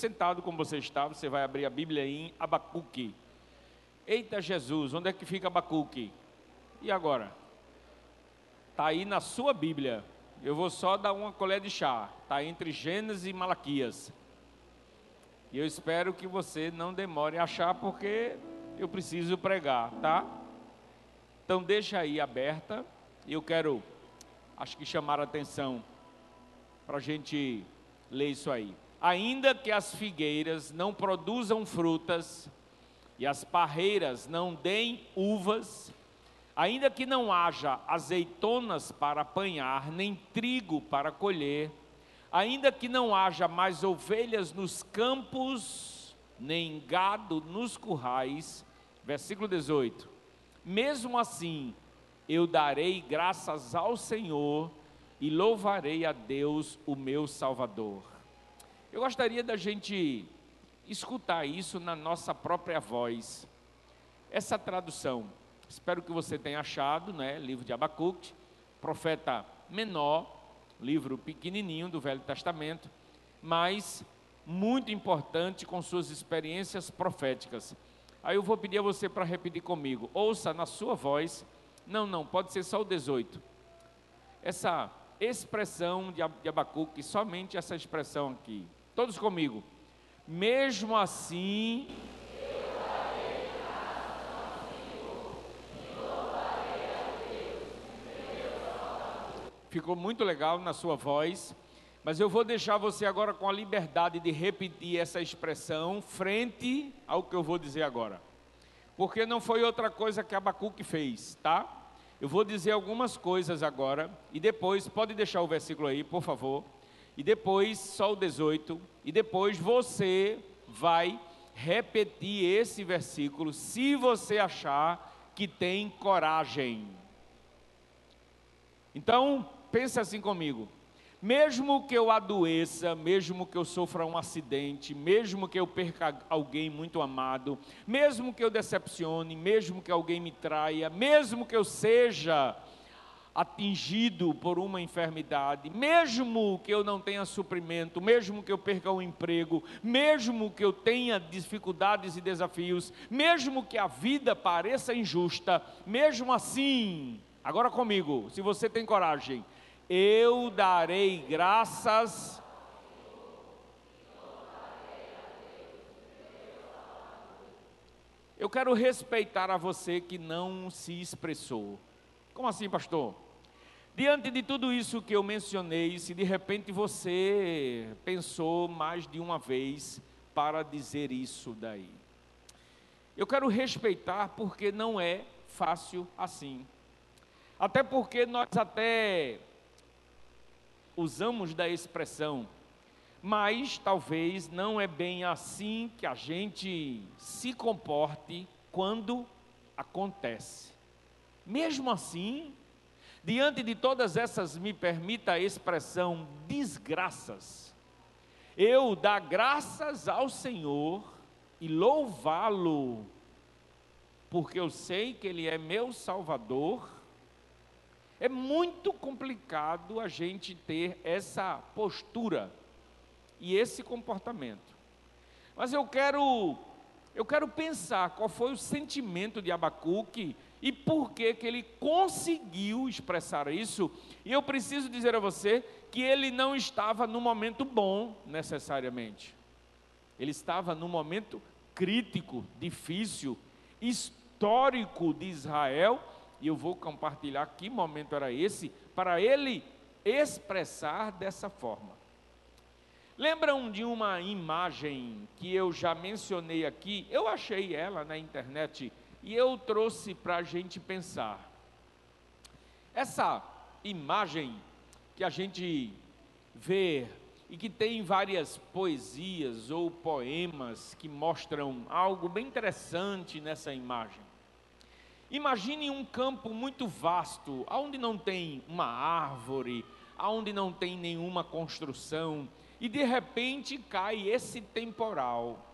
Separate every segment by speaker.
Speaker 1: sentado como você está, você vai abrir a Bíblia em Abacuque. Eita Jesus, onde é que fica Abacuque? E agora? Está aí na sua Bíblia. Eu vou só dar uma colher de chá. Está entre Gênesis e Malaquias. E eu espero que você não demore a achar, porque eu preciso pregar, tá? Então deixa aí aberta. Eu quero, acho que chamar a atenção para a gente ler isso aí. Ainda que as figueiras não produzam frutas e as parreiras não deem uvas, ainda que não haja azeitonas para apanhar, nem trigo para colher, ainda que não haja mais ovelhas nos campos, nem gado nos currais, versículo 18: Mesmo assim, eu darei graças ao Senhor e louvarei a Deus, o meu Salvador. Eu gostaria da gente escutar isso na nossa própria voz. Essa tradução, espero que você tenha achado, né? Livro de Abacuque, profeta menor, livro pequenininho do Velho Testamento, mas muito importante com suas experiências proféticas. Aí eu vou pedir a você para repetir comigo. Ouça na sua voz. Não, não, pode ser só o 18. Essa expressão de Abacuque, somente essa expressão aqui. Todos comigo. Mesmo assim. Ficou muito legal na sua voz, mas eu vou deixar você agora com a liberdade de repetir essa expressão frente ao que eu vou dizer agora. Porque não foi outra coisa que Abacuque fez, tá? Eu vou dizer algumas coisas agora e depois, pode deixar o versículo aí, por favor. E depois, só o 18. E depois você vai repetir esse versículo se você achar que tem coragem. Então, pensa assim comigo. Mesmo que eu adoeça, mesmo que eu sofra um acidente, mesmo que eu perca alguém muito amado, mesmo que eu decepcione, mesmo que alguém me traia, mesmo que eu seja atingido por uma enfermidade, mesmo que eu não tenha suprimento, mesmo que eu perca o emprego, mesmo que eu tenha dificuldades e desafios, mesmo que a vida pareça injusta, mesmo assim, agora comigo, se você tem coragem, eu darei graças. Eu quero respeitar a você que não se expressou. Como assim, pastor? Diante de tudo isso que eu mencionei, se de repente você pensou mais de uma vez para dizer isso daí. Eu quero respeitar porque não é fácil assim. Até porque nós até usamos da expressão, mas talvez não é bem assim que a gente se comporte quando acontece. Mesmo assim, diante de todas essas, me permita a expressão, desgraças, eu dar graças ao Senhor e louvá-lo, porque eu sei que Ele é meu Salvador é muito complicado a gente ter essa postura e esse comportamento. Mas eu quero eu quero pensar qual foi o sentimento de Abacuque e por que que ele conseguiu expressar isso. E eu preciso dizer a você que ele não estava no momento bom necessariamente. Ele estava no momento crítico, difícil, histórico de Israel e eu vou compartilhar que momento era esse, para ele expressar dessa forma. Lembram de uma imagem que eu já mencionei aqui? Eu achei ela na internet e eu trouxe para a gente pensar. Essa imagem que a gente vê e que tem várias poesias ou poemas que mostram algo bem interessante nessa imagem. Imagine um campo muito vasto, onde não tem uma árvore, onde não tem nenhuma construção, e de repente cai esse temporal,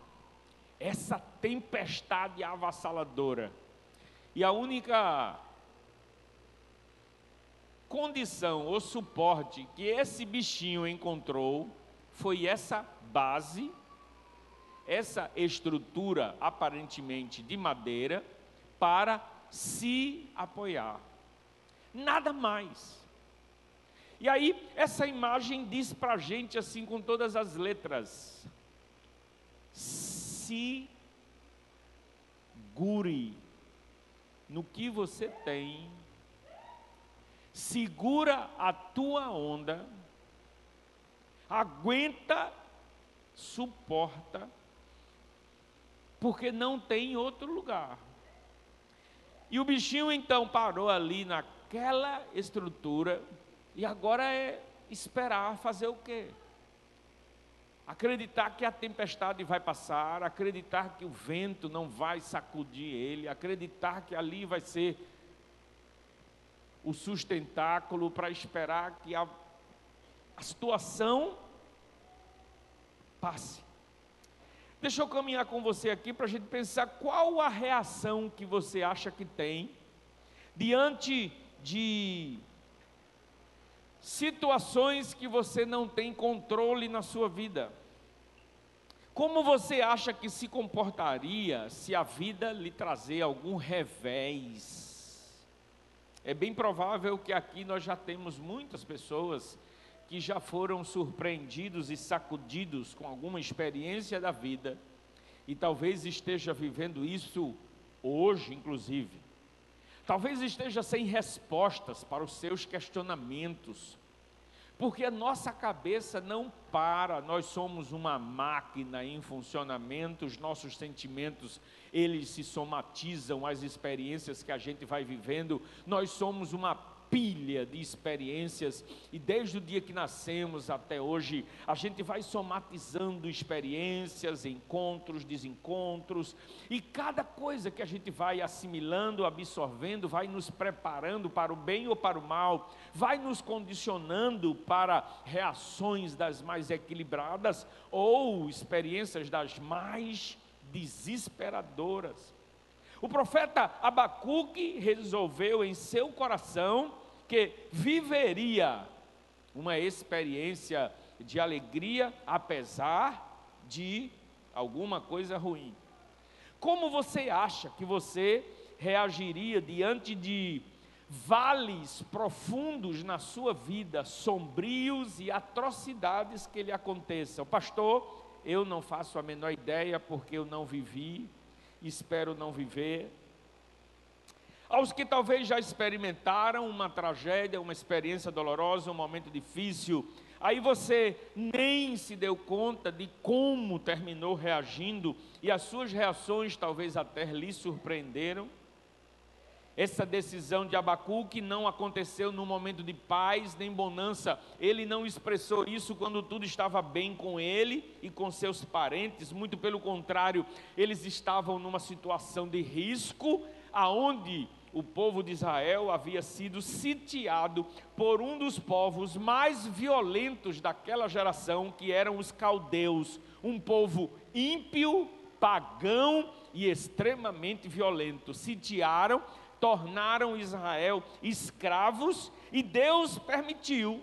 Speaker 1: essa tempestade avassaladora. E a única condição ou suporte que esse bichinho encontrou foi essa base essa estrutura aparentemente de madeira para se apoiar. Nada mais. E aí, essa imagem diz para a gente assim com todas as letras: segure no que você tem, segura a tua onda, aguenta, suporta, porque não tem outro lugar. E o bichinho então parou ali naquela estrutura e agora é esperar fazer o quê? Acreditar que a tempestade vai passar, acreditar que o vento não vai sacudir ele, acreditar que ali vai ser o sustentáculo para esperar que a, a situação passe. Deixa eu caminhar com você aqui para a gente pensar qual a reação que você acha que tem diante de situações que você não tem controle na sua vida. Como você acha que se comportaria se a vida lhe trazer algum revés? É bem provável que aqui nós já temos muitas pessoas que já foram surpreendidos e sacudidos com alguma experiência da vida e talvez esteja vivendo isso hoje, inclusive. Talvez esteja sem respostas para os seus questionamentos, porque a nossa cabeça não para, nós somos uma máquina em funcionamento, os nossos sentimentos, eles se somatizam às experiências que a gente vai vivendo, nós somos uma pilha de experiências e desde o dia que nascemos até hoje, a gente vai somatizando experiências, encontros, desencontros, e cada coisa que a gente vai assimilando, absorvendo, vai nos preparando para o bem ou para o mal, vai nos condicionando para reações das mais equilibradas ou experiências das mais desesperadoras. O profeta Abacuque resolveu em seu coração que viveria uma experiência de alegria apesar de alguma coisa ruim. Como você acha que você reagiria diante de vales profundos na sua vida, sombrios e atrocidades que lhe aconteçam? Pastor, eu não faço a menor ideia porque eu não vivi, espero não viver. Aos que talvez já experimentaram uma tragédia, uma experiência dolorosa, um momento difícil, aí você nem se deu conta de como terminou reagindo e as suas reações talvez até lhe surpreenderam. Essa decisão de Abacuque não aconteceu num momento de paz nem bonança. Ele não expressou isso quando tudo estava bem com ele e com seus parentes. Muito pelo contrário, eles estavam numa situação de risco, aonde o povo de Israel havia sido sitiado por um dos povos mais violentos daquela geração, que eram os caldeus, um povo ímpio, pagão e extremamente violento. Sitiaram tornaram Israel escravos e Deus permitiu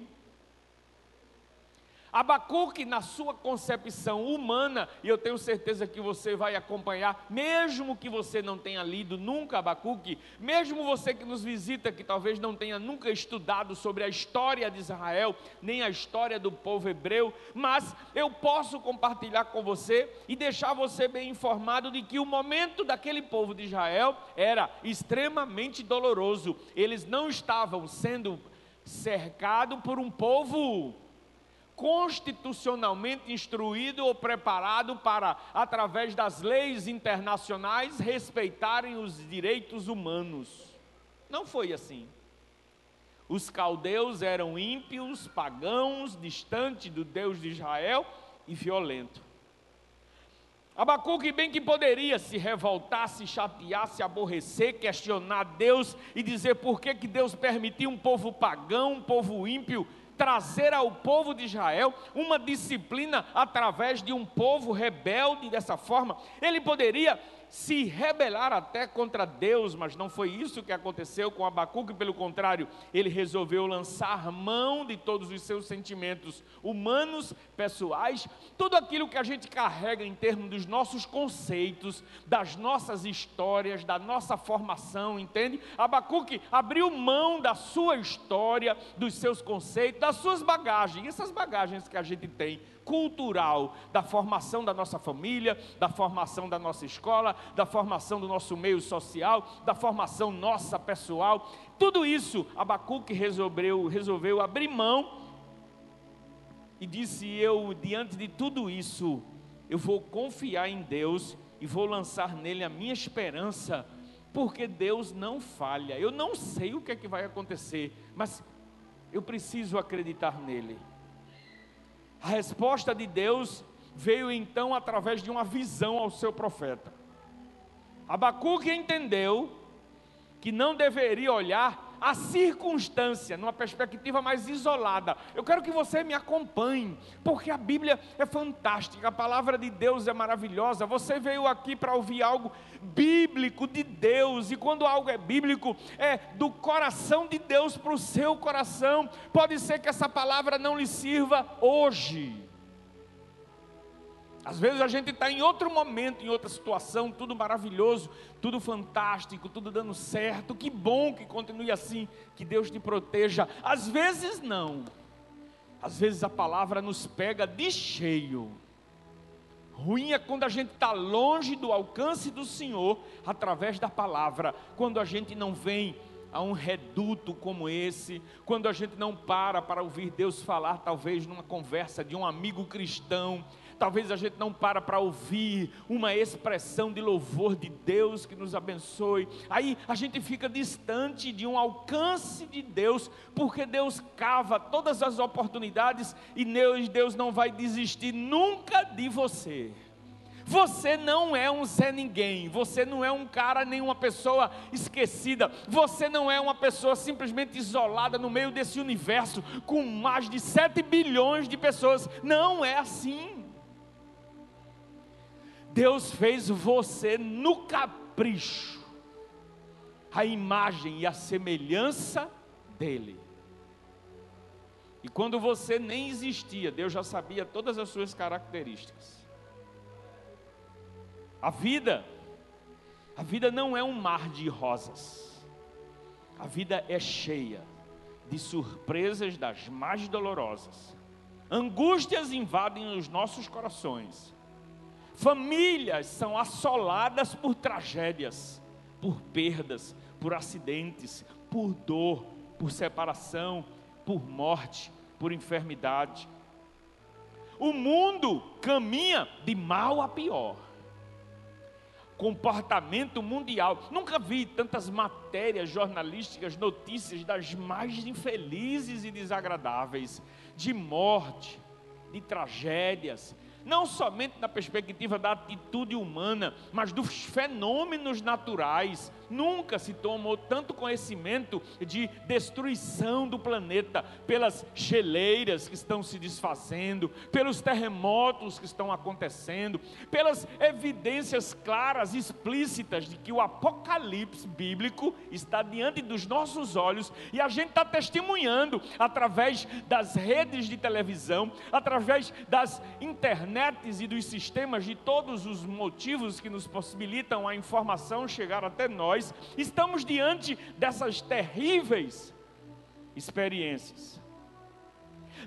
Speaker 1: Abacuque, na sua concepção humana, e eu tenho certeza que você vai acompanhar, mesmo que você não tenha lido nunca Abacuque, mesmo você que nos visita, que talvez não tenha nunca estudado sobre a história de Israel, nem a história do povo hebreu, mas eu posso compartilhar com você e deixar você bem informado de que o momento daquele povo de Israel era extremamente doloroso, eles não estavam sendo cercados por um povo constitucionalmente instruído ou preparado para, através das leis internacionais, respeitarem os direitos humanos. Não foi assim. Os caldeus eram ímpios, pagãos, distantes do Deus de Israel e violento. Abacuque bem que poderia se revoltar, se chatear, se aborrecer, questionar Deus e dizer por que, que Deus permitiu um povo pagão, um povo ímpio trazer ao povo de Israel uma disciplina através de um povo rebelde dessa forma. Ele poderia se rebelar até contra Deus, mas não foi isso que aconteceu com Abacuque, pelo contrário, ele resolveu lançar mão de todos os seus sentimentos humanos, pessoais, tudo aquilo que a gente carrega em termos dos nossos conceitos, das nossas histórias, da nossa formação, entende? Abacuque abriu mão da sua história, dos seus conceitos, das suas bagagens, essas bagagens que a gente tem cultural da formação da nossa família, da formação da nossa escola, da formação do nosso meio social, da formação nossa pessoal. Tudo isso Abacuque resolveu, resolveu abrir mão e disse: Eu, diante de tudo isso, eu vou confiar em Deus e vou lançar nele a minha esperança, porque Deus não falha. Eu não sei o que é que vai acontecer, mas eu preciso acreditar nele. A resposta de Deus veio então através de uma visão ao seu profeta. Abacuque entendeu que não deveria olhar a circunstância, numa perspectiva mais isolada. Eu quero que você me acompanhe, porque a Bíblia é fantástica, a palavra de Deus é maravilhosa. Você veio aqui para ouvir algo bíblico de Deus, e quando algo é bíblico, é do coração de Deus para o seu coração. Pode ser que essa palavra não lhe sirva hoje às vezes a gente está em outro momento, em outra situação, tudo maravilhoso, tudo fantástico, tudo dando certo. Que bom que continue assim, que Deus te proteja. Às vezes não. Às vezes a palavra nos pega de cheio. Ruim é quando a gente está longe do alcance do Senhor através da palavra, quando a gente não vem a um reduto como esse, quando a gente não para para ouvir Deus falar, talvez numa conversa de um amigo cristão, Talvez a gente não para para ouvir uma expressão de louvor de Deus que nos abençoe. Aí a gente fica distante de um alcance de Deus, porque Deus cava todas as oportunidades e Deus não vai desistir nunca de você. Você não é um Zé Ninguém, você não é um cara nem uma pessoa esquecida, você não é uma pessoa simplesmente isolada no meio desse universo com mais de 7 bilhões de pessoas. Não é assim. Deus fez você no capricho, a imagem e a semelhança dEle. E quando você nem existia, Deus já sabia todas as suas características. A vida, a vida não é um mar de rosas. A vida é cheia de surpresas das mais dolorosas. Angústias invadem os nossos corações Famílias são assoladas por tragédias, por perdas, por acidentes, por dor, por separação, por morte, por enfermidade. O mundo caminha de mal a pior. Comportamento mundial. Nunca vi tantas matérias jornalísticas, notícias das mais infelizes e desagradáveis, de morte, de tragédias, não somente na perspectiva da atitude humana, mas dos fenômenos naturais. Nunca se tomou tanto conhecimento de destruição do planeta pelas geleiras que estão se desfazendo, pelos terremotos que estão acontecendo, pelas evidências claras, explícitas de que o apocalipse bíblico está diante dos nossos olhos e a gente está testemunhando através das redes de televisão, através das internet internets e dos sistemas, de todos os motivos que nos possibilitam a informação chegar até nós, estamos diante dessas terríveis experiências.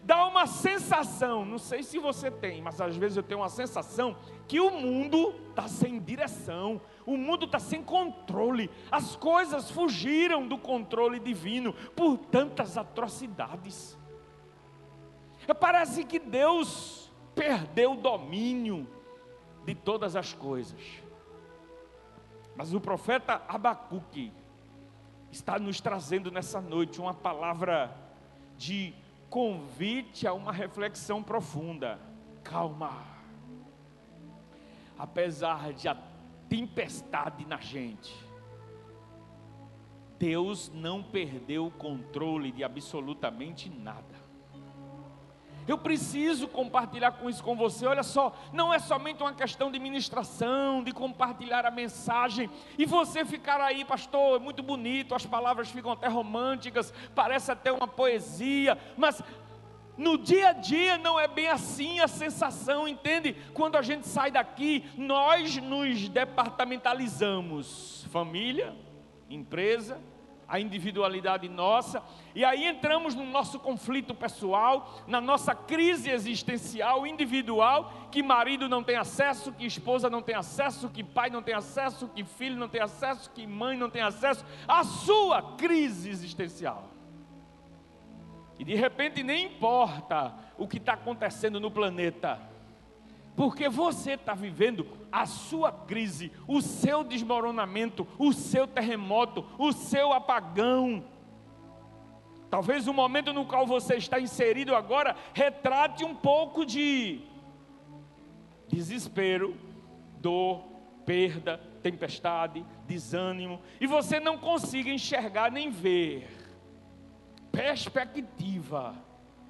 Speaker 1: Dá uma sensação, não sei se você tem, mas às vezes eu tenho uma sensação que o mundo está sem direção, o mundo está sem controle, as coisas fugiram do controle divino por tantas atrocidades. Parece que Deus perdeu o domínio de todas as coisas. Mas o profeta Abacuque está nos trazendo nessa noite uma palavra de convite a uma reflexão profunda. Calma. Apesar de a tempestade na gente, Deus não perdeu o controle de absolutamente nada. Eu preciso compartilhar com isso com você. Olha só, não é somente uma questão de ministração, de compartilhar a mensagem e você ficar aí, pastor, é muito bonito, as palavras ficam até românticas, parece até uma poesia, mas no dia a dia não é bem assim a sensação, entende? Quando a gente sai daqui, nós nos departamentalizamos: família, empresa, a individualidade nossa, e aí entramos no nosso conflito pessoal, na nossa crise existencial individual, que marido não tem acesso, que esposa não tem acesso, que pai não tem acesso, que filho não tem acesso, que mãe não tem acesso, a sua crise existencial. E de repente nem importa o que está acontecendo no planeta, porque você está vivendo a sua crise, o seu desmoronamento, o seu terremoto, o seu apagão. Talvez o momento no qual você está inserido agora retrate um pouco de desespero, dor, perda, tempestade, desânimo, e você não consiga enxergar nem ver perspectiva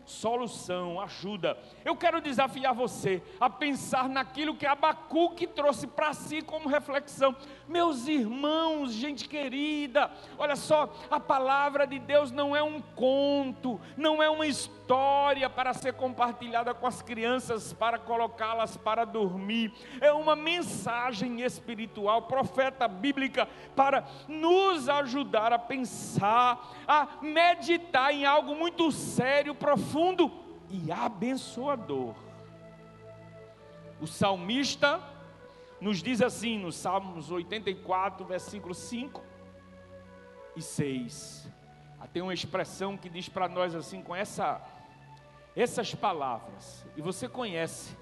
Speaker 1: solução, ajuda. Eu quero desafiar você a pensar naquilo que Abacuque trouxe para si como reflexão. Meus irmãos, gente querida, olha só, a palavra de Deus não é um conto, não é uma história para ser compartilhada com as crianças, para colocá-las para dormir, é uma mensagem espiritual, profeta bíblica, para nos ajudar a pensar, a meditar em algo muito sério, profundo e abençoador. O salmista nos diz assim no Salmos 84, versículo 5 e 6. Ah, tem uma expressão que diz para nós assim, com essa, essas palavras, e você conhece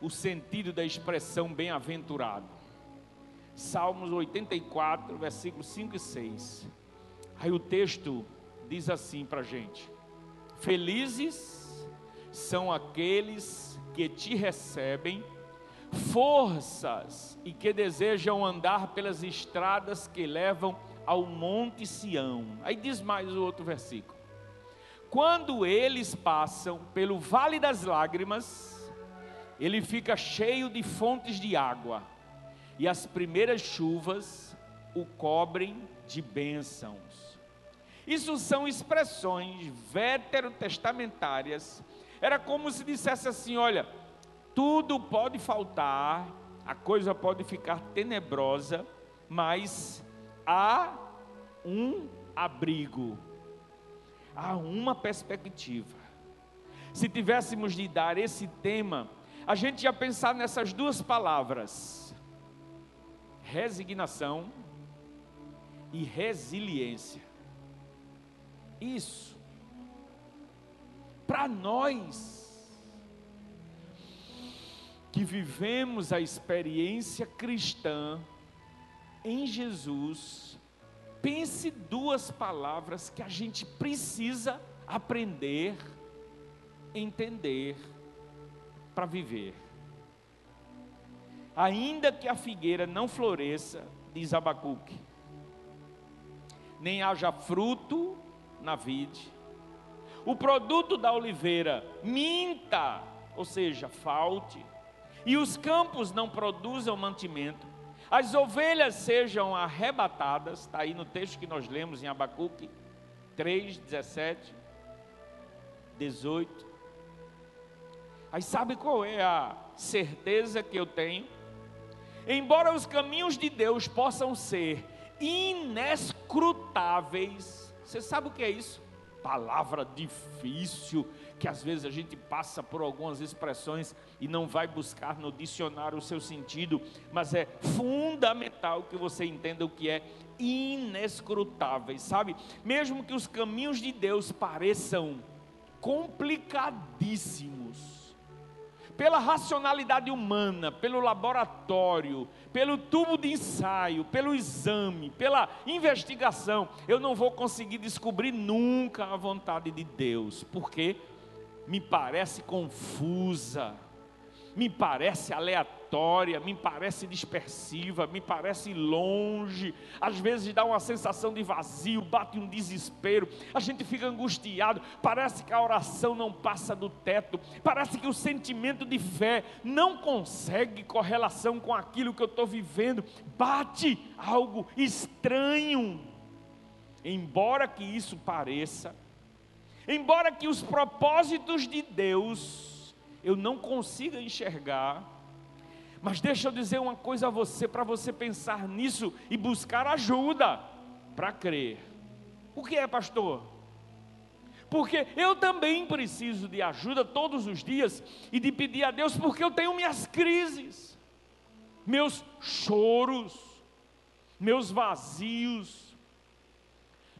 Speaker 1: o sentido da expressão bem-aventurado. Salmos 84, versículos 5 e 6. Aí o texto diz assim para a gente: Felizes são aqueles que te recebem forças e que desejam andar pelas estradas que levam ao Monte Sião. Aí diz mais o outro versículo: Quando eles passam pelo vale das lágrimas, ele fica cheio de fontes de água, e as primeiras chuvas o cobrem de bênçãos. Isso são expressões veterotestamentárias. Era como se dissesse assim: olha, tudo pode faltar, a coisa pode ficar tenebrosa, mas há um abrigo, há uma perspectiva. Se tivéssemos de dar esse tema, a gente ia pensar nessas duas palavras: resignação e resiliência. Isso, para nós, que vivemos a experiência cristã em Jesus, pense duas palavras que a gente precisa aprender, entender para viver. Ainda que a figueira não floresça, diz Abacuque, nem haja fruto na vide, o produto da oliveira minta, ou seja, falte, e os campos não produzam mantimento, as ovelhas sejam arrebatadas, está aí no texto que nós lemos em Abacuque 3, 17, 18. Aí sabe qual é a certeza que eu tenho? Embora os caminhos de Deus possam ser inescrutáveis, você sabe o que é isso? Palavra difícil, que às vezes a gente passa por algumas expressões e não vai buscar no dicionário o seu sentido, mas é fundamental que você entenda o que é inescrutável, sabe? Mesmo que os caminhos de Deus pareçam complicadíssimos, pela racionalidade humana, pelo laboratório, pelo tubo de ensaio, pelo exame, pela investigação, eu não vou conseguir descobrir nunca a vontade de Deus. Por quê? me parece confusa, me parece aleatória, me parece dispersiva, me parece longe, às vezes dá uma sensação de vazio, bate um desespero, a gente fica angustiado, parece que a oração não passa do teto, parece que o sentimento de fé não consegue correlação com aquilo que eu estou vivendo, bate algo estranho. Embora que isso pareça, embora que os propósitos de Deus eu não consiga enxergar. Mas deixa eu dizer uma coisa a você, para você pensar nisso e buscar ajuda para crer. O que é, pastor? Porque eu também preciso de ajuda todos os dias e de pedir a Deus, porque eu tenho minhas crises, meus choros, meus vazios,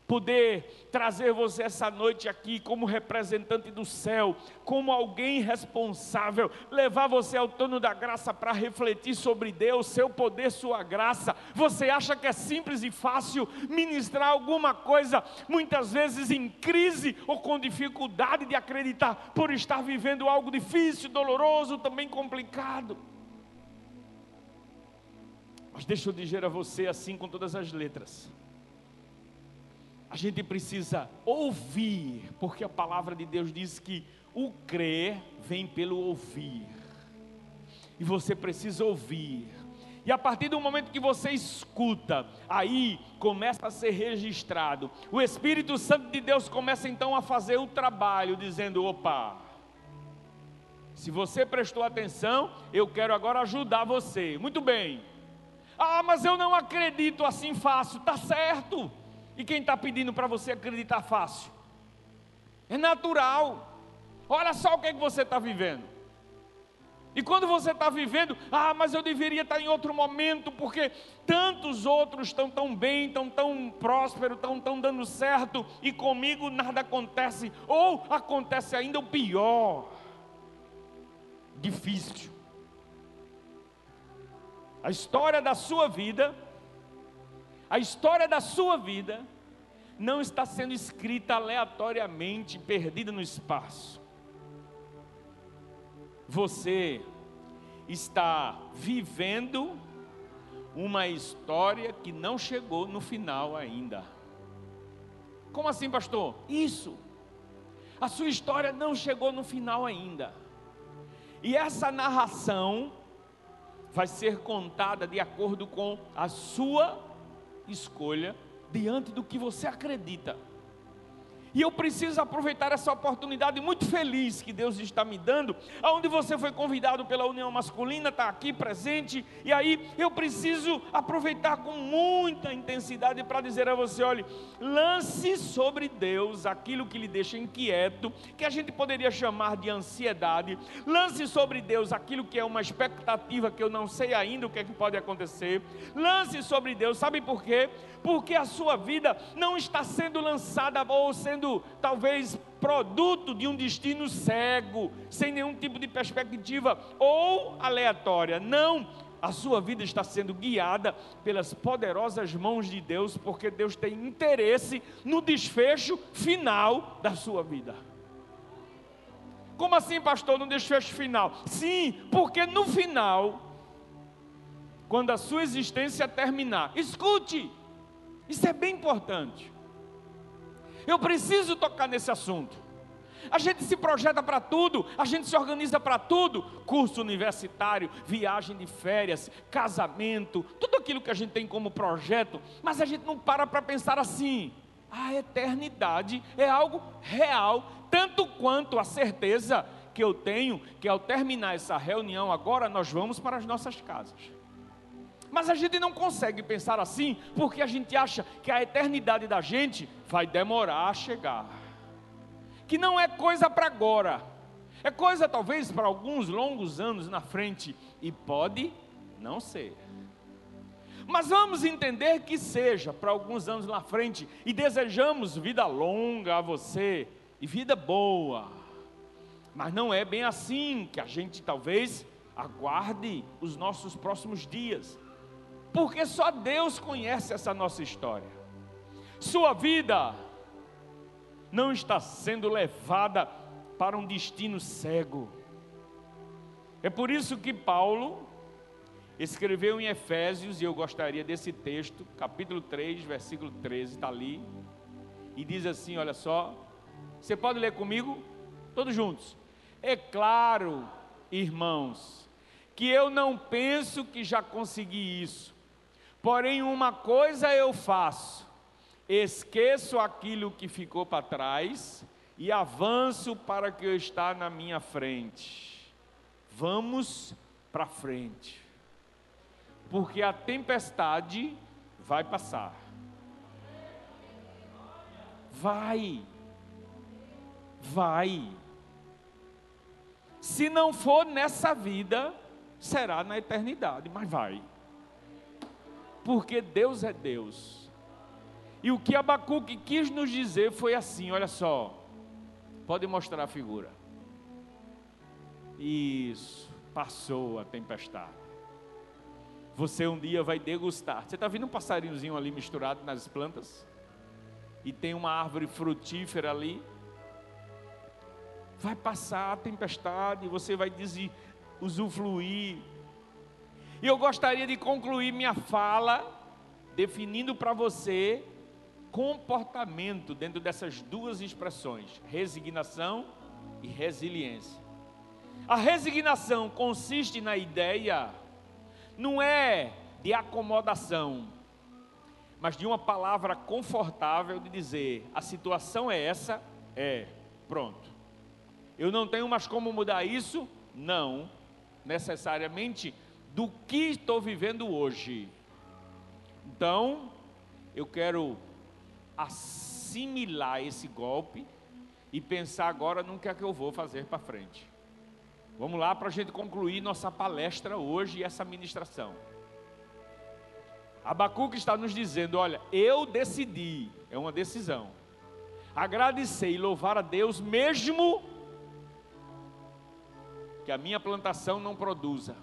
Speaker 1: poder trazer você essa noite aqui como representante do céu, como alguém responsável, levar você ao trono da graça para refletir sobre Deus, seu poder, sua graça. Você acha que é simples e fácil ministrar alguma coisa, muitas vezes em crise ou com dificuldade de acreditar por estar vivendo algo difícil, doloroso, também complicado. Mas deixa eu dizer a você assim com todas as letras a gente precisa ouvir, porque a palavra de Deus diz que o crer vem pelo ouvir. E você precisa ouvir. E a partir do momento que você escuta, aí começa a ser registrado. O Espírito Santo de Deus começa então a fazer o trabalho, dizendo: opa, se você prestou atenção, eu quero agora ajudar você. Muito bem. Ah, mas eu não acredito assim fácil. Tá certo. E quem está pedindo para você acreditar fácil? É natural. Olha só o que, é que você está vivendo. E quando você está vivendo, ah, mas eu deveria estar tá em outro momento, porque tantos outros estão tão bem, estão tão prósperos, estão tão dando certo, e comigo nada acontece, ou acontece ainda o pior, difícil. A história da sua vida a história da sua vida não está sendo escrita aleatoriamente, perdida no espaço. Você está vivendo uma história que não chegou no final ainda. Como assim, pastor? Isso. A sua história não chegou no final ainda. E essa narração vai ser contada de acordo com a sua escolha diante do que você acredita. E eu preciso aproveitar essa oportunidade muito feliz que Deus está me dando, aonde você foi convidado pela União Masculina, está aqui presente, e aí eu preciso aproveitar com muita intensidade para dizer a você: olhe, lance sobre Deus aquilo que lhe deixa inquieto, que a gente poderia chamar de ansiedade, lance sobre Deus aquilo que é uma expectativa que eu não sei ainda o que é que pode acontecer, lance sobre Deus, sabe por quê? Porque a sua vida não está sendo lançada ou sendo sendo talvez produto de um destino cego, sem nenhum tipo de perspectiva ou aleatória. Não, a sua vida está sendo guiada pelas poderosas mãos de Deus, porque Deus tem interesse no desfecho final da sua vida. Como assim, pastor, no desfecho final? Sim, porque no final, quando a sua existência terminar, escute, isso é bem importante. Eu preciso tocar nesse assunto. A gente se projeta para tudo, a gente se organiza para tudo: curso universitário, viagem de férias, casamento, tudo aquilo que a gente tem como projeto, mas a gente não para para pensar assim. A eternidade é algo real, tanto quanto a certeza que eu tenho que ao terminar essa reunião, agora nós vamos para as nossas casas. Mas a gente não consegue pensar assim, porque a gente acha que a eternidade da gente vai demorar a chegar. Que não é coisa para agora. É coisa talvez para alguns longos anos na frente e pode não ser. Mas vamos entender que seja para alguns anos na frente e desejamos vida longa a você e vida boa. Mas não é bem assim que a gente talvez aguarde os nossos próximos dias porque só Deus conhece essa nossa história. Sua vida não está sendo levada para um destino cego. É por isso que Paulo escreveu em Efésios, e eu gostaria desse texto, capítulo 3, versículo 13, está ali, e diz assim: olha só, você pode ler comigo? Todos juntos. É claro, irmãos, que eu não penso que já consegui isso, porém, uma coisa eu faço, esqueço aquilo que ficou para trás e avanço para o que está na minha frente. Vamos para frente, porque a tempestade vai passar. Vai, vai. Se não for nessa vida, será na eternidade, mas vai. Porque Deus é Deus. E o que Abacuque quis nos dizer foi assim: olha só, pode mostrar a figura. Isso, passou a tempestade. Você um dia vai degustar. Você está vendo um passarinhozinho ali misturado nas plantas? E tem uma árvore frutífera ali. Vai passar a tempestade, você vai usufruir. E eu gostaria de concluir minha fala definindo para você comportamento dentro dessas duas expressões: resignação e resiliência. A resignação consiste na ideia, não é de acomodação, mas de uma palavra confortável de dizer: a situação é essa, é, pronto. Eu não tenho mais como mudar isso? Não, necessariamente do que estou vivendo hoje. Então, eu quero assimilar esse golpe e pensar agora no que é que eu vou fazer para frente. Vamos lá para a gente concluir nossa palestra hoje e essa ministração. Abacuque está nos dizendo: olha, eu decidi, é uma decisão, agradecer e louvar a Deus, mesmo que a minha plantação não produza,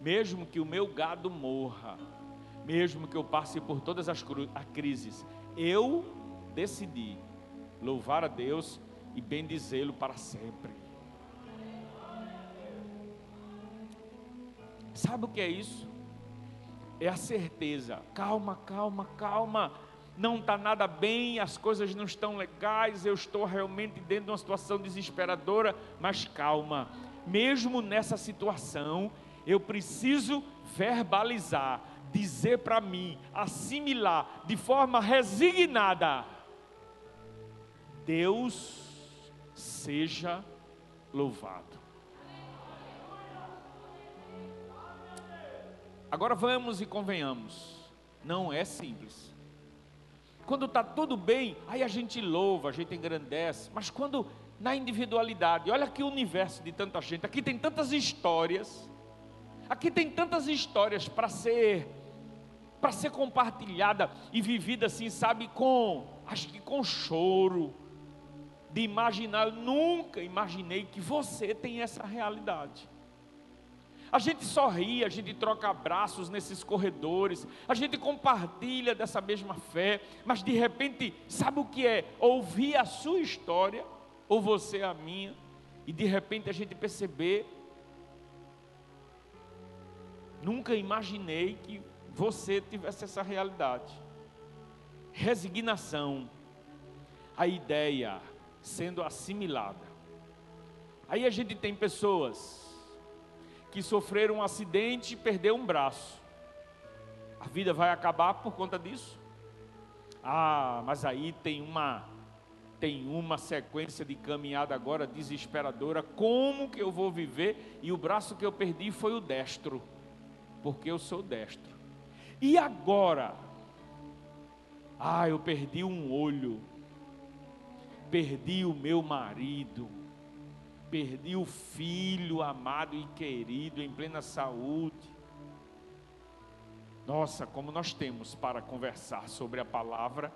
Speaker 1: mesmo que o meu gado morra, mesmo que eu passe por todas as crises, eu decidi louvar a Deus e bendizê-lo para sempre. Sabe o que é isso? É a certeza. Calma, calma, calma. Não está nada bem, as coisas não estão legais, eu estou realmente dentro de uma situação desesperadora, mas calma. Mesmo nessa situação, eu preciso verbalizar, dizer para mim, assimilar de forma resignada: Deus seja louvado. Agora vamos e convenhamos, não é simples. Quando está tudo bem, aí a gente louva, a gente engrandece, mas quando na individualidade, olha que universo de tanta gente, aqui tem tantas histórias, aqui tem tantas histórias para ser para ser compartilhada e vivida assim, sabe, com acho que com choro, de imaginar, eu nunca imaginei que você tem essa realidade. A gente sorri, a gente troca abraços nesses corredores, a gente compartilha dessa mesma fé, mas de repente, sabe o que é? Ouvir a sua história, ou você a minha, e de repente a gente perceber. Nunca imaginei que você tivesse essa realidade. Resignação, a ideia sendo assimilada. Aí a gente tem pessoas que sofreram um acidente e perdeu um braço. A vida vai acabar por conta disso? Ah, mas aí tem uma tem uma sequência de caminhada agora desesperadora. Como que eu vou viver? E o braço que eu perdi foi o destro, porque eu sou destro. E agora? Ah, eu perdi um olho, perdi o meu marido, perdi o filho amado e querido em plena saúde. Nossa, como nós temos para conversar sobre a palavra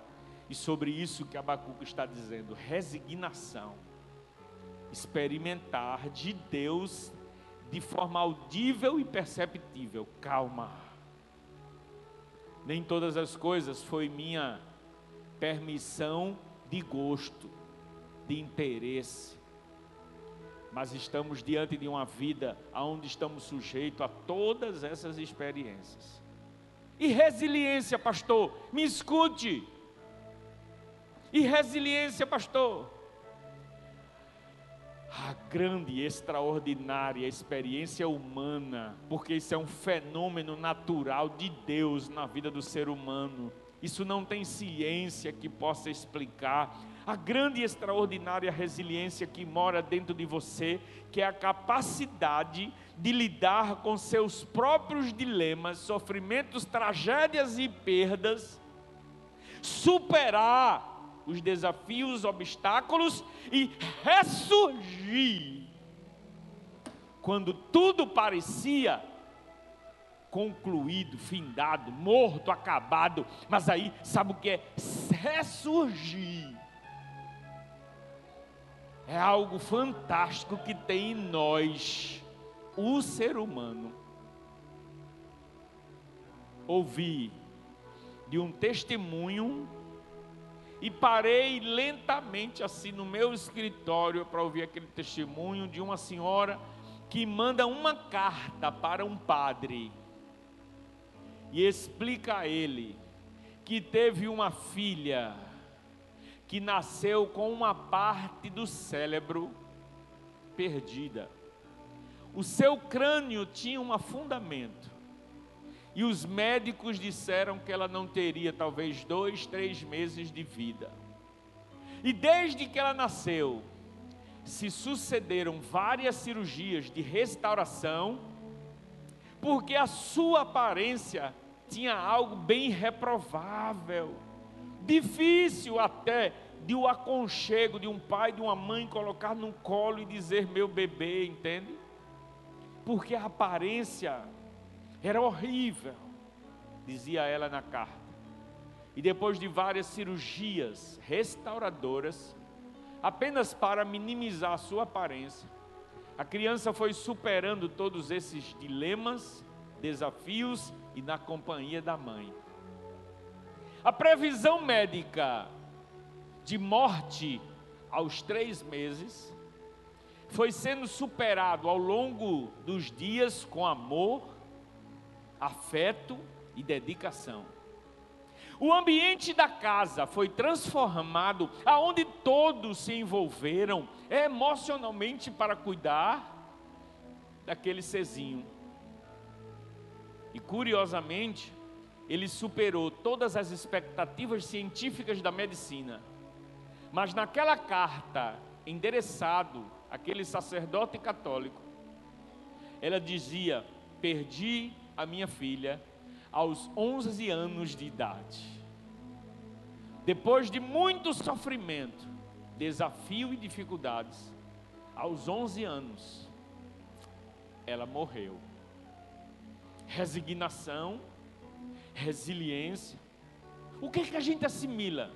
Speaker 1: e sobre isso que Abacuco está dizendo, resignação. Experimentar de Deus de forma audível e perceptível. Calma. Nem todas as coisas foi minha permissão de gosto, de interesse mas estamos diante de uma vida onde estamos sujeitos a todas essas experiências. E resiliência, pastor, me escute. E resiliência, pastor. A grande e extraordinária experiência humana, porque isso é um fenômeno natural de Deus na vida do ser humano. Isso não tem ciência que possa explicar a grande e extraordinária resiliência que mora dentro de você, que é a capacidade de lidar com seus próprios dilemas, sofrimentos, tragédias e perdas, superar os desafios, obstáculos e ressurgir quando tudo parecia concluído, findado, morto, acabado, mas aí sabe o que é? Ressurgir é algo fantástico que tem em nós, o ser humano. Ouvi de um testemunho e parei lentamente assim no meu escritório para ouvir aquele testemunho de uma senhora que manda uma carta para um padre e explica a ele que teve uma filha que nasceu com uma parte do cérebro perdida. O seu crânio tinha um afundamento. E os médicos disseram que ela não teria talvez dois, três meses de vida. E desde que ela nasceu, se sucederam várias cirurgias de restauração, porque a sua aparência tinha algo bem reprovável, difícil até de o aconchego de um pai, de uma mãe colocar no colo e dizer meu bebê, entende? Porque a aparência era horrível, dizia ela na carta. E depois de várias cirurgias restauradoras, apenas para minimizar sua aparência, a criança foi superando todos esses dilemas, desafios e na companhia da mãe. A previsão médica de morte aos três meses, foi sendo superado ao longo dos dias com amor, afeto e dedicação. O ambiente da casa foi transformado, aonde todos se envolveram emocionalmente para cuidar daquele cezinho. E curiosamente, ele superou todas as expectativas científicas da medicina mas naquela carta endereçado àquele sacerdote católico, ela dizia: Perdi a minha filha aos 11 anos de idade. Depois de muito sofrimento, desafio e dificuldades, aos 11 anos, ela morreu. Resignação, resiliência. O que, é que a gente assimila?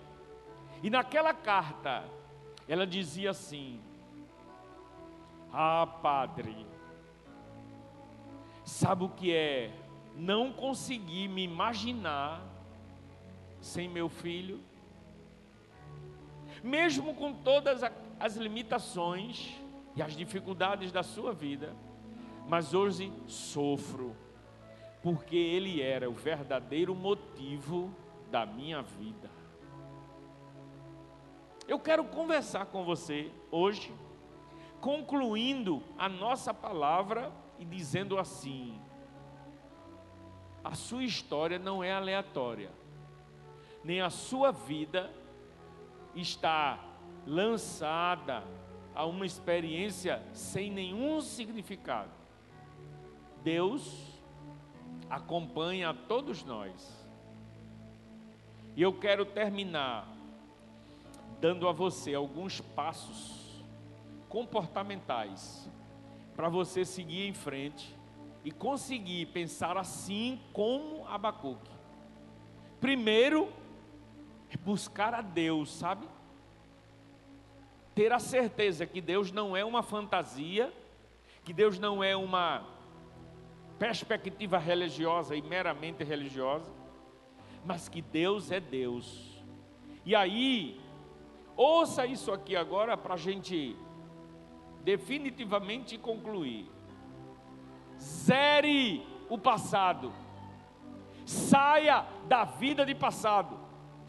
Speaker 1: E naquela carta, ela dizia assim: Ah, Padre, sabe o que é não conseguir me imaginar sem meu filho? Mesmo com todas as limitações e as dificuldades da sua vida, mas hoje sofro, porque ele era o verdadeiro motivo da minha vida. Eu quero conversar com você hoje, concluindo a nossa palavra e dizendo assim: a sua história não é aleatória, nem a sua vida está lançada a uma experiência sem nenhum significado. Deus acompanha a todos nós. E eu quero terminar dando a você alguns passos comportamentais para você seguir em frente e conseguir pensar assim como Abacuque. Primeiro, é buscar a Deus, sabe? Ter a certeza que Deus não é uma fantasia, que Deus não é uma perspectiva religiosa e meramente religiosa, mas que Deus é Deus. E aí, Ouça isso aqui agora para a gente definitivamente concluir. Zere o passado. Saia da vida de passado.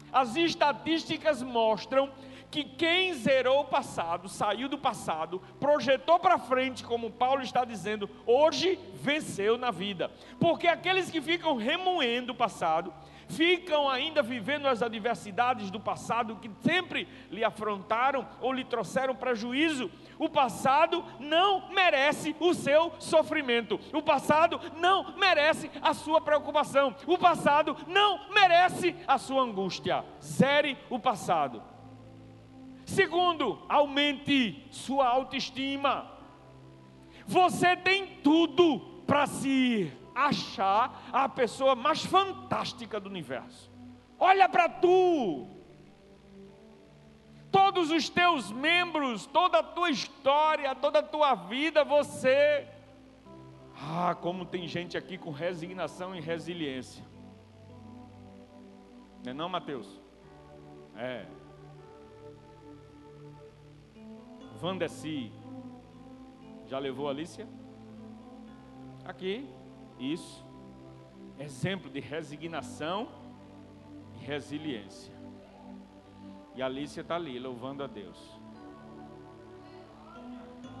Speaker 1: As estatísticas mostram que quem zerou o passado, saiu do passado, projetou para frente, como Paulo está dizendo, hoje venceu na vida. Porque aqueles que ficam remoendo o passado, ficam ainda vivendo as adversidades do passado que sempre lhe afrontaram ou lhe trouxeram prejuízo. O passado não merece o seu sofrimento. O passado não merece a sua preocupação. O passado não merece a sua angústia. Zere o passado. Segundo, aumente sua autoestima. Você tem tudo para se achar a pessoa mais fantástica do universo. Olha para tu. Todos os teus membros, toda a tua história, toda a tua vida, você. Ah, como tem gente aqui com resignação e resiliência. Não é não, Mateus? É. Vandeci. Já levou a Alicia? Aqui. Isso. Exemplo de resignação e resiliência. E a Alicia está ali, louvando a Deus.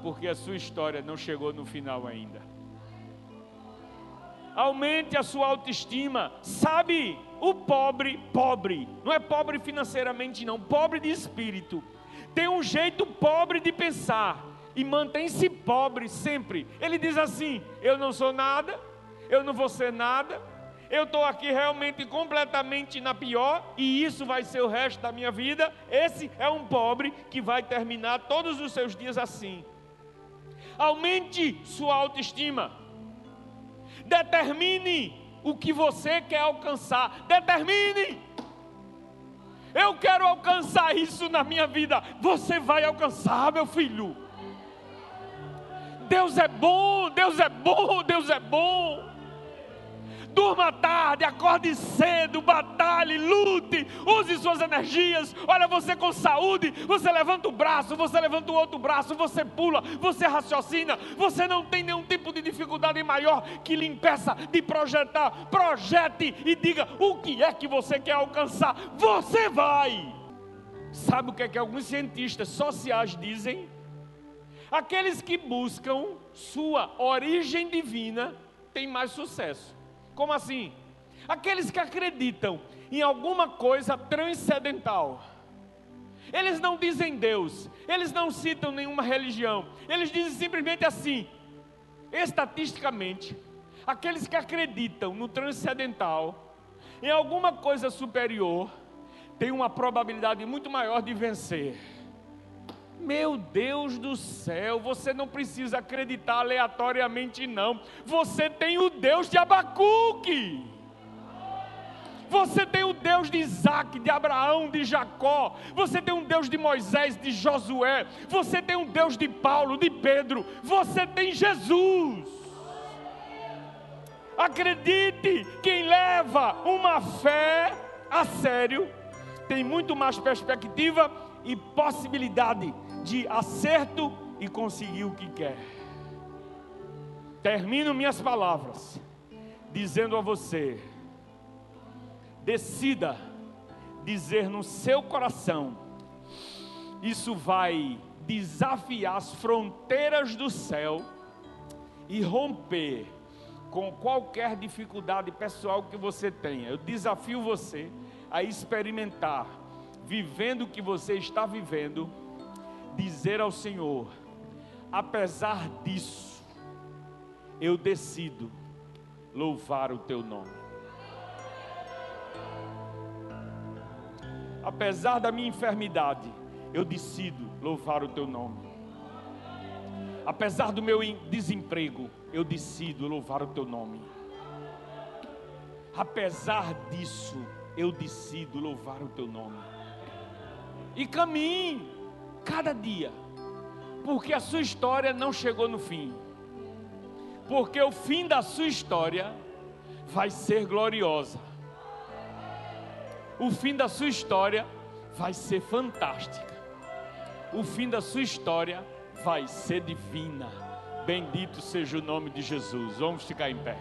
Speaker 1: Porque a sua história não chegou no final ainda. Aumente a sua autoestima. Sabe, o pobre, pobre, não é pobre financeiramente, não, pobre de espírito, tem um jeito pobre de pensar e mantém-se pobre sempre. Ele diz assim: Eu não sou nada, eu não vou ser nada, eu estou aqui realmente completamente na pior, e isso vai ser o resto da minha vida. Esse é um pobre que vai terminar todos os seus dias assim. Aumente sua autoestima, determine o que você quer alcançar, determine. Eu quero alcançar isso na minha vida. Você vai alcançar, meu filho. Deus é bom, Deus é bom, Deus é bom durma tarde, acorde cedo, batalhe, lute, use suas energias. Olha, você com saúde, você levanta o braço, você levanta o outro braço, você pula, você raciocina, você não tem nenhum tipo de dificuldade maior que lhe impeça de projetar. Projete e diga o que é que você quer alcançar. Você vai. Sabe o que é que alguns cientistas sociais dizem? Aqueles que buscam sua origem divina têm mais sucesso. Como assim? Aqueles que acreditam em alguma coisa transcendental. Eles não dizem Deus, eles não citam nenhuma religião, eles dizem simplesmente assim: estatisticamente, aqueles que acreditam no transcendental, em alguma coisa superior, têm uma probabilidade muito maior de vencer. Meu Deus do céu, você não precisa acreditar aleatoriamente, não. Você tem o Deus de Abacuque. Você tem o Deus de Isaac, de Abraão, de Jacó. Você tem um Deus de Moisés, de Josué. Você tem um Deus de Paulo, de Pedro. Você tem Jesus. Acredite, quem leva uma fé a sério tem muito mais perspectiva e possibilidade de acerto e conseguir o que quer. Termino minhas palavras dizendo a você: decida dizer no seu coração, isso vai desafiar as fronteiras do céu e romper com qualquer dificuldade pessoal que você tenha. Eu desafio você a experimentar, vivendo o que você está vivendo dizer ao Senhor: apesar disso, eu decido louvar o teu nome. Apesar da minha enfermidade, eu decido louvar o teu nome. Apesar do meu desemprego, eu decido louvar o teu nome. Apesar disso, eu decido louvar o teu nome. E caminhe cada dia, porque a sua história não chegou no fim, porque o fim da sua história vai ser gloriosa, o fim da sua história vai ser fantástica, o fim da sua história vai ser divina. Bendito seja o nome de Jesus. Vamos ficar em pé.